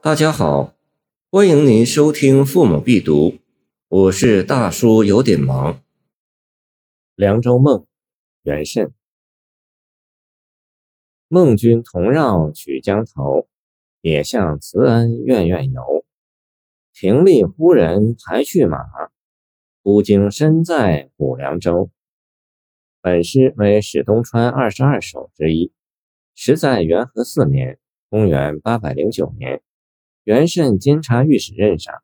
大家好，欢迎您收听《父母必读》，我是大叔，有点忙。凉州梦，元慎。孟君同绕曲江头，也向慈恩院院游。亭立忽人排去马，忽惊身在古凉州。本诗为史东川二十二首之一，时在元和四年（公元809年）。元慎监察御史任上，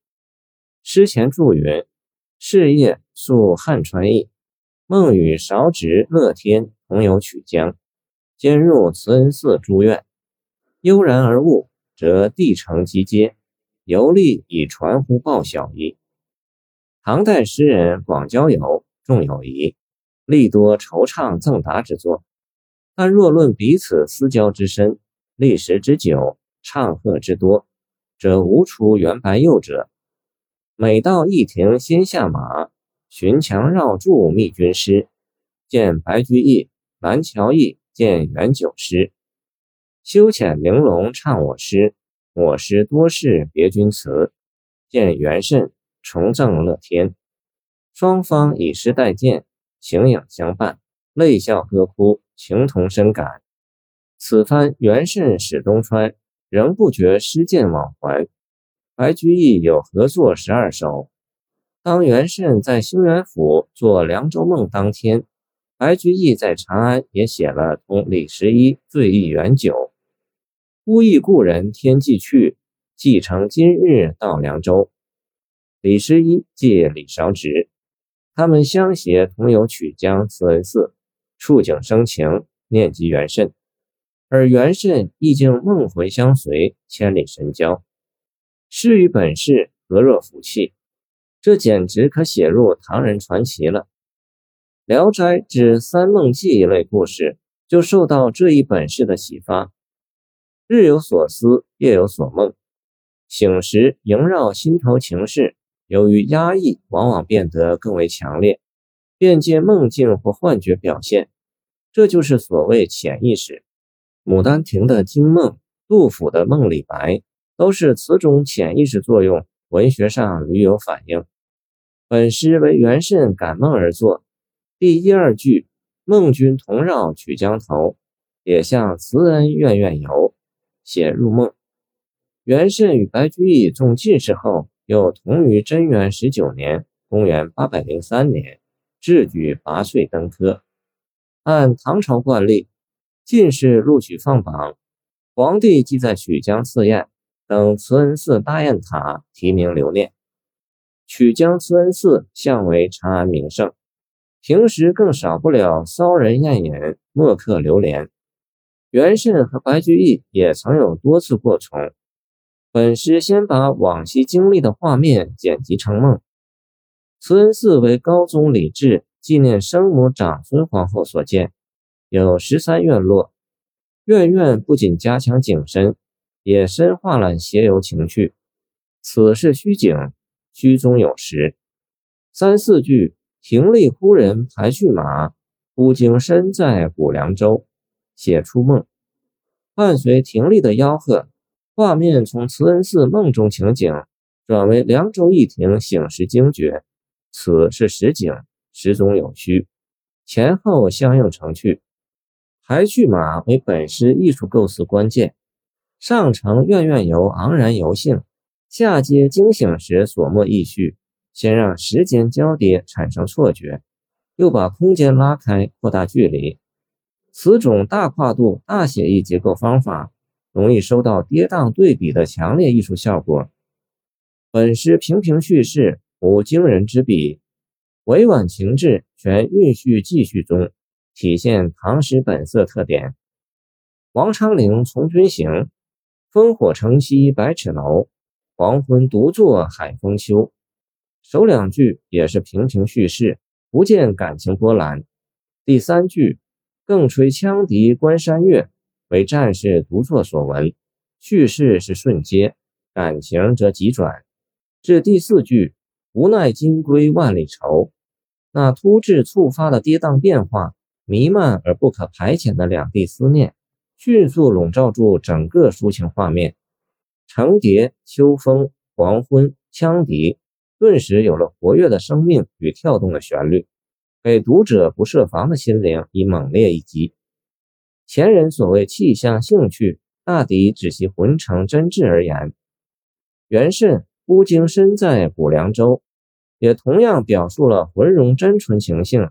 诗前注云：“事业宿汉川驿，梦与韶直、乐天同游曲江，兼入慈恩寺诸院。悠然而悟，则地城集接，游历以传乎报晓矣。”唐代诗人广交友，重友谊，力多惆怅赠答之作。但若论彼此私交之深，历时之久，唱和之多。则无出元白右者。每到驿亭，先下马，寻墙绕柱，觅军师。见白居易、蓝桥驿，见元九诗。修浅玲珑唱我诗，我诗多是别君词。见元慎重赠乐天。双方以诗代见，情影相伴，泪笑歌哭，情同深感。此番元慎使东川。仍不觉失剑往还。白居易有合作十二首。当元慎在兴元府做《凉州梦》当天，白居易在长安也写了同李十一醉忆元酒。孤忆故人天际去，寄承今日到凉州。李十一借李韶直，他们相携同游曲江慈恩寺，触景生情，念及元慎。而元慎亦竟梦回相随，千里神交。诗与本事何若福气？这简直可写入唐人传奇了。《聊斋》之《三梦记》一类故事，就受到这一本事的启发。日有所思，夜有所梦，醒时萦绕心头情事，由于压抑，往往变得更为强烈，便借梦境或幻觉表现。这就是所谓潜意识。《牡丹亭》的惊梦，杜甫的梦李白，都是此种潜意识作用，文学上屡有反映。本诗为元慎感梦而作，第一二句“梦君同绕曲江头，也向慈恩院院游”，写入梦。元慎与白居易中进士后，又同于贞元十九年（公元803年）制举拔萃登科。按唐朝惯例。进士录取放榜，皇帝即在曲江赐宴，等慈恩寺大雁塔提名留念。曲江慈恩寺向为长安名胜，平时更少不了骚人宴饮、墨客流连。元慎和白居易也曾有多次过从。本诗先把往昔经历的画面剪辑成梦。慈恩寺为高宗李治纪念生母长孙皇后所建。有十三院落，院院不仅加强景深，也深化了谐游情趣。此是虚景，虚中有实。三四句亭立忽人排去马，忽惊身在古凉州，写出梦。伴随亭立的吆喝，画面从慈恩寺梦中情景转为凉州驿亭醒时惊觉。此是实景，实中有虚，前后相应成趣。排去马为本诗艺术构思关键，上承院院游昂然游兴，下接惊醒时所默意绪，先让时间交叠产生错觉，又把空间拉开扩大距离。此种大跨度大写意结构方法，容易收到跌宕对比的强烈艺术效果。本诗平平叙事，无惊人之笔，委婉情致全蕴蓄记叙中。体现唐诗本色特点。王昌龄从军行，烽火城西百尺楼，黄昏独坐海风秋。首两句也是平平叙事，不见感情波澜。第三句更吹羌笛关山月，为战士独作所闻，叙事是顺接，感情则急转。至第四句无奈金龟万里愁，那突至触发的跌宕变化。弥漫而不可排遣的两地思念，迅速笼罩住整个抒情画面。成蝶、秋风、黄昏、羌笛，顿时有了活跃的生命与跳动的旋律，给读者不设防的心灵以猛烈一击。前人所谓气象兴趣，大抵指其浑成真挚而言。元慎孤经身在古凉州，也同样表述了浑融真纯情性